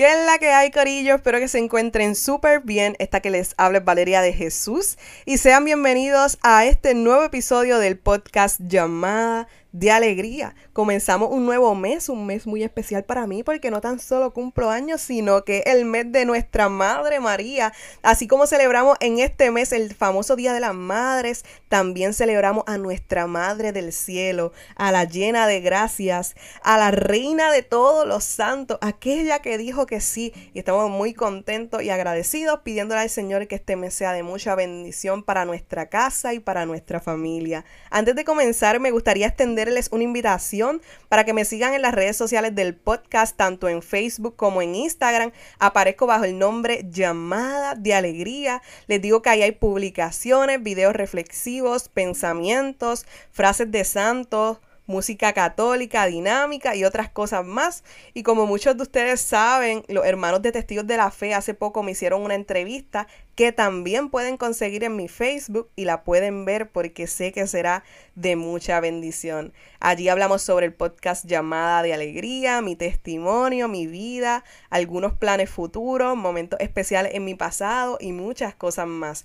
¿Qué es la que hay, Corillo? Espero que se encuentren súper bien. Esta que les habla es Valeria de Jesús. Y sean bienvenidos a este nuevo episodio del podcast llamada de alegría. Comenzamos un nuevo mes, un mes muy especial para mí porque no tan solo cumplo años, sino que el mes de nuestra Madre María. Así como celebramos en este mes el famoso Día de las Madres, también celebramos a nuestra Madre del Cielo, a la llena de gracias, a la Reina de todos los santos, aquella que dijo que sí. Y estamos muy contentos y agradecidos pidiéndole al Señor que este mes sea de mucha bendición para nuestra casa y para nuestra familia. Antes de comenzar, me gustaría extender una invitación para que me sigan en las redes sociales del podcast, tanto en Facebook como en Instagram. Aparezco bajo el nombre Llamada de Alegría. Les digo que ahí hay publicaciones, videos reflexivos, pensamientos, frases de santos música católica, dinámica y otras cosas más. Y como muchos de ustedes saben, los hermanos de Testigos de la Fe hace poco me hicieron una entrevista que también pueden conseguir en mi Facebook y la pueden ver porque sé que será de mucha bendición. Allí hablamos sobre el podcast llamada de alegría, mi testimonio, mi vida, algunos planes futuros, momentos especiales en mi pasado y muchas cosas más.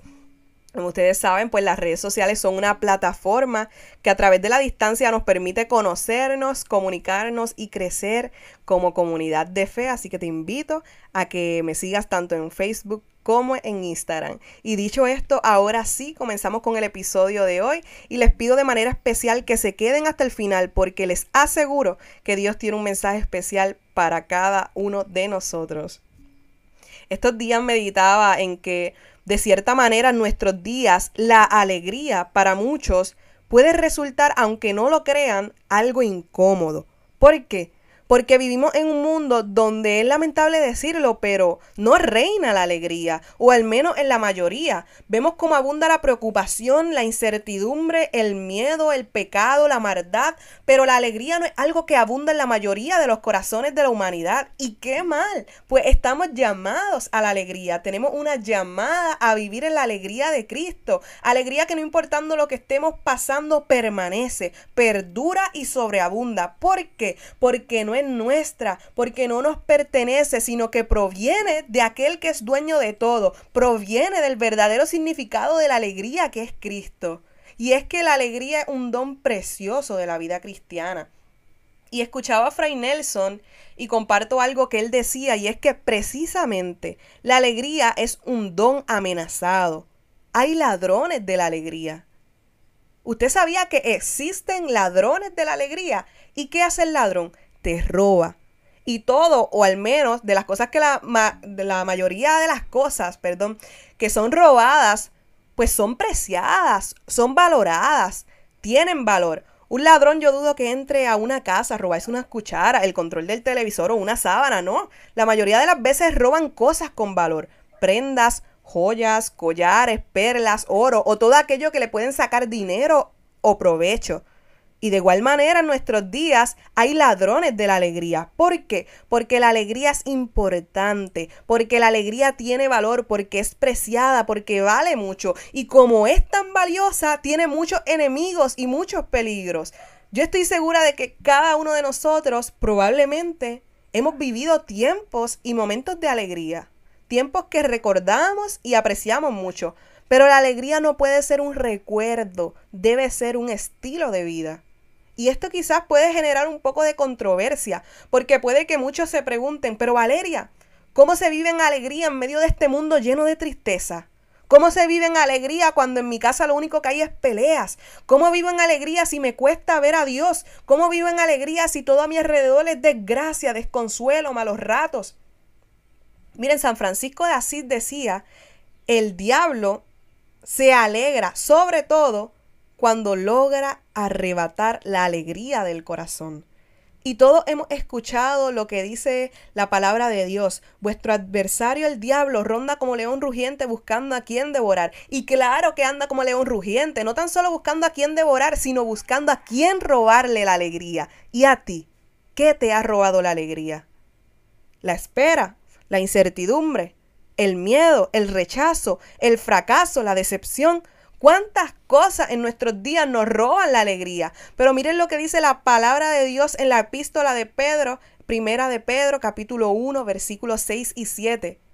Como ustedes saben, pues las redes sociales son una plataforma que a través de la distancia nos permite conocernos, comunicarnos y crecer como comunidad de fe. Así que te invito a que me sigas tanto en Facebook como en Instagram. Y dicho esto, ahora sí comenzamos con el episodio de hoy y les pido de manera especial que se queden hasta el final porque les aseguro que Dios tiene un mensaje especial para cada uno de nosotros. Estos días meditaba en que de cierta manera, en nuestros días, la alegría para muchos puede resultar, aunque no lo crean, algo incómodo. ¿Por qué? Porque vivimos en un mundo donde es lamentable decirlo, pero no reina la alegría, o al menos en la mayoría. Vemos cómo abunda la preocupación, la incertidumbre, el miedo, el pecado, la maldad, pero la alegría no es algo que abunda en la mayoría de los corazones de la humanidad. Y qué mal, pues estamos llamados a la alegría, tenemos una llamada a vivir en la alegría de Cristo, alegría que no importando lo que estemos pasando permanece, perdura y sobreabunda. ¿Por qué? Porque no es nuestra, porque no nos pertenece, sino que proviene de aquel que es dueño de todo, proviene del verdadero significado de la alegría que es Cristo. Y es que la alegría es un don precioso de la vida cristiana. Y escuchaba a Fray Nelson y comparto algo que él decía y es que precisamente la alegría es un don amenazado. Hay ladrones de la alegría. ¿Usted sabía que existen ladrones de la alegría? ¿Y qué hace el ladrón? Te roba. Y todo, o al menos de las cosas que la, la mayoría de las cosas, perdón, que son robadas, pues son preciadas, son valoradas, tienen valor. Un ladrón yo dudo que entre a una casa a robarse una cuchara, el control del televisor o una sábana, no. La mayoría de las veces roban cosas con valor, prendas, joyas, collares, perlas, oro o todo aquello que le pueden sacar dinero o provecho. Y de igual manera en nuestros días hay ladrones de la alegría. ¿Por qué? Porque la alegría es importante, porque la alegría tiene valor, porque es preciada, porque vale mucho. Y como es tan valiosa, tiene muchos enemigos y muchos peligros. Yo estoy segura de que cada uno de nosotros probablemente hemos vivido tiempos y momentos de alegría. Tiempos que recordamos y apreciamos mucho. Pero la alegría no puede ser un recuerdo, debe ser un estilo de vida. Y esto quizás puede generar un poco de controversia, porque puede que muchos se pregunten, pero Valeria, ¿cómo se vive en alegría en medio de este mundo lleno de tristeza? ¿Cómo se vive en alegría cuando en mi casa lo único que hay es peleas? ¿Cómo vivo en alegría si me cuesta ver a Dios? ¿Cómo vivo en alegría si todo a mi alrededor es desgracia, desconsuelo, malos ratos? Miren, San Francisco de Asís decía, el diablo se alegra sobre todo cuando logra arrebatar la alegría del corazón. Y todos hemos escuchado lo que dice la palabra de Dios. Vuestro adversario, el diablo, ronda como león rugiente buscando a quien devorar. Y claro que anda como león rugiente, no tan solo buscando a quien devorar, sino buscando a quien robarle la alegría. ¿Y a ti? ¿Qué te ha robado la alegría? La espera, la incertidumbre, el miedo, el rechazo, el fracaso, la decepción, ¿Cuántas cosas en nuestros días nos roban la alegría? Pero miren lo que dice la palabra de Dios en la epístola de Pedro, primera de Pedro, capítulo 1, versículos 6 y 7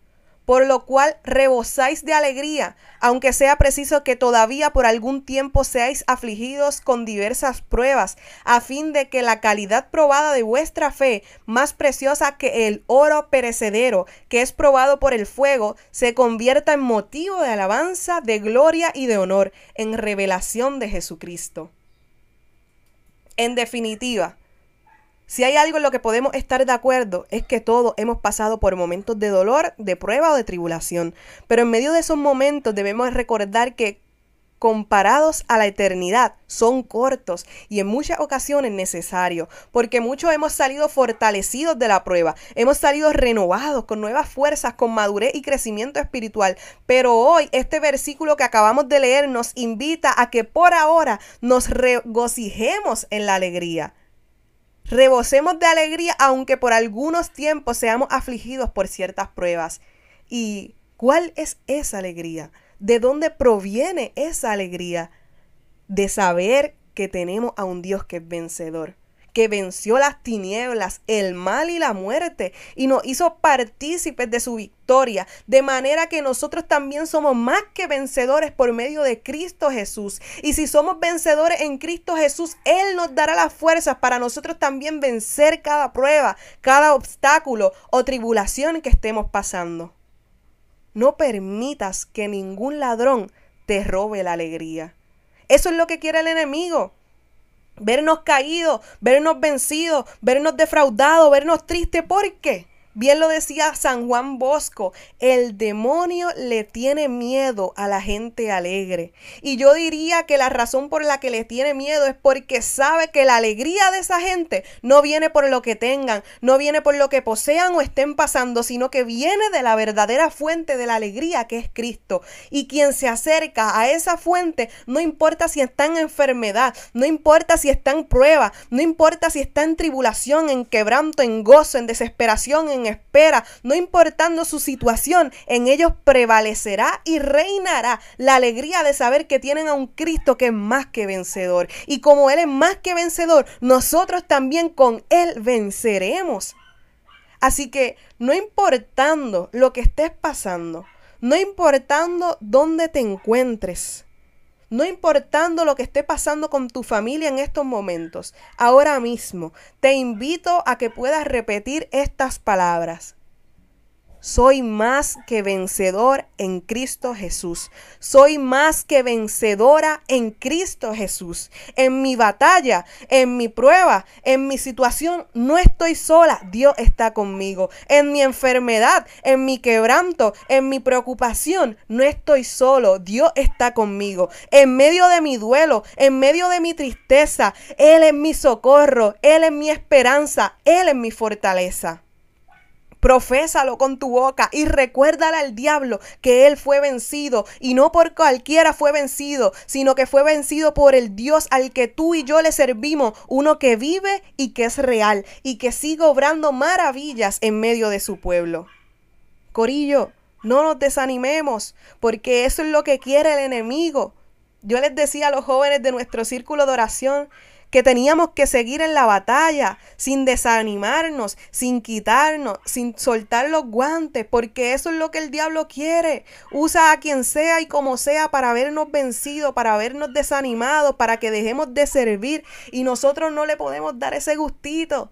por lo cual rebosáis de alegría, aunque sea preciso que todavía por algún tiempo seáis afligidos con diversas pruebas, a fin de que la calidad probada de vuestra fe, más preciosa que el oro perecedero, que es probado por el fuego, se convierta en motivo de alabanza, de gloria y de honor, en revelación de Jesucristo. En definitiva, si hay algo en lo que podemos estar de acuerdo es que todos hemos pasado por momentos de dolor, de prueba o de tribulación. Pero en medio de esos momentos debemos recordar que comparados a la eternidad son cortos y en muchas ocasiones necesarios, porque muchos hemos salido fortalecidos de la prueba, hemos salido renovados con nuevas fuerzas, con madurez y crecimiento espiritual. Pero hoy este versículo que acabamos de leer nos invita a que por ahora nos regocijemos en la alegría. Rebosemos de alegría aunque por algunos tiempos seamos afligidos por ciertas pruebas. ¿Y cuál es esa alegría? ¿De dónde proviene esa alegría? De saber que tenemos a un Dios que es vencedor que venció las tinieblas, el mal y la muerte, y nos hizo partícipes de su victoria, de manera que nosotros también somos más que vencedores por medio de Cristo Jesús. Y si somos vencedores en Cristo Jesús, Él nos dará las fuerzas para nosotros también vencer cada prueba, cada obstáculo o tribulación que estemos pasando. No permitas que ningún ladrón te robe la alegría. Eso es lo que quiere el enemigo vernos caídos, vernos vencidos, vernos defraudados, vernos tristes. ¿Por qué? Bien lo decía San Juan Bosco, el demonio le tiene miedo a la gente alegre. Y yo diría que la razón por la que le tiene miedo es porque sabe que la alegría de esa gente no viene por lo que tengan, no viene por lo que posean o estén pasando, sino que viene de la verdadera fuente de la alegría que es Cristo. Y quien se acerca a esa fuente, no importa si está en enfermedad, no importa si está en prueba, no importa si está en tribulación, en quebranto, en gozo, en desesperación, en espera, no importando su situación, en ellos prevalecerá y reinará la alegría de saber que tienen a un Cristo que es más que vencedor. Y como Él es más que vencedor, nosotros también con Él venceremos. Así que no importando lo que estés pasando, no importando dónde te encuentres, no importando lo que esté pasando con tu familia en estos momentos, ahora mismo te invito a que puedas repetir estas palabras soy más que vencedor en Cristo Jesús. Soy más que vencedora en Cristo Jesús. En mi batalla, en mi prueba, en mi situación, no estoy sola. Dios está conmigo. En mi enfermedad, en mi quebranto, en mi preocupación, no estoy solo. Dios está conmigo. En medio de mi duelo, en medio de mi tristeza, Él es mi socorro. Él es mi esperanza. Él es mi fortaleza. Profésalo con tu boca y recuérdale al diablo que él fue vencido y no por cualquiera fue vencido, sino que fue vencido por el Dios al que tú y yo le servimos, uno que vive y que es real y que sigue obrando maravillas en medio de su pueblo. Corillo, no nos desanimemos, porque eso es lo que quiere el enemigo. Yo les decía a los jóvenes de nuestro círculo de oración que teníamos que seguir en la batalla sin desanimarnos, sin quitarnos, sin soltar los guantes, porque eso es lo que el diablo quiere. Usa a quien sea y como sea para vernos vencidos, para vernos desanimados, para que dejemos de servir y nosotros no le podemos dar ese gustito.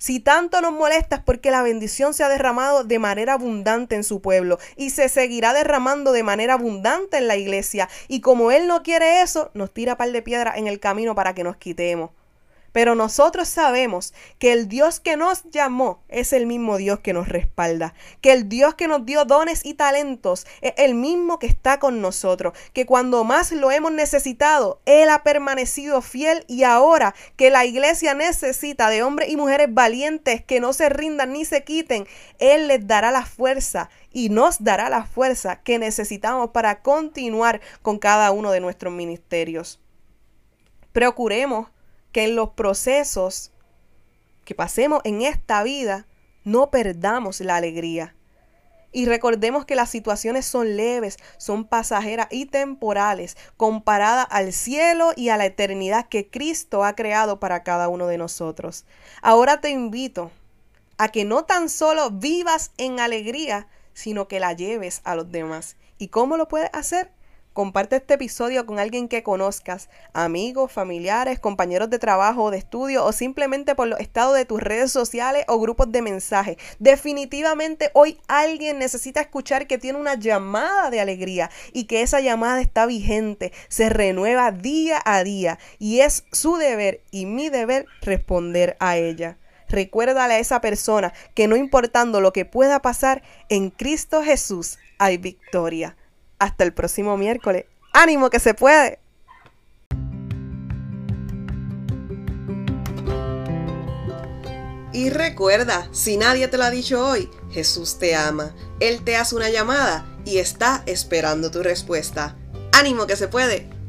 Si tanto nos molesta es porque la bendición se ha derramado de manera abundante en su pueblo y se seguirá derramando de manera abundante en la iglesia. Y como Él no quiere eso, nos tira par de piedras en el camino para que nos quitemos. Pero nosotros sabemos que el Dios que nos llamó es el mismo Dios que nos respalda, que el Dios que nos dio dones y talentos es el mismo que está con nosotros, que cuando más lo hemos necesitado, Él ha permanecido fiel y ahora que la iglesia necesita de hombres y mujeres valientes que no se rindan ni se quiten, Él les dará la fuerza y nos dará la fuerza que necesitamos para continuar con cada uno de nuestros ministerios. Procuremos que en los procesos que pasemos en esta vida no perdamos la alegría. Y recordemos que las situaciones son leves, son pasajeras y temporales, comparadas al cielo y a la eternidad que Cristo ha creado para cada uno de nosotros. Ahora te invito a que no tan solo vivas en alegría, sino que la lleves a los demás. ¿Y cómo lo puedes hacer? Comparte este episodio con alguien que conozcas, amigos, familiares, compañeros de trabajo o de estudio o simplemente por los estados de tus redes sociales o grupos de mensaje. Definitivamente hoy alguien necesita escuchar que tiene una llamada de alegría y que esa llamada está vigente, se renueva día a día y es su deber y mi deber responder a ella. Recuérdale a esa persona que no importando lo que pueda pasar, en Cristo Jesús hay victoria. Hasta el próximo miércoles. ¡Ánimo que se puede! Y recuerda, si nadie te lo ha dicho hoy, Jesús te ama. Él te hace una llamada y está esperando tu respuesta. ¡Ánimo que se puede!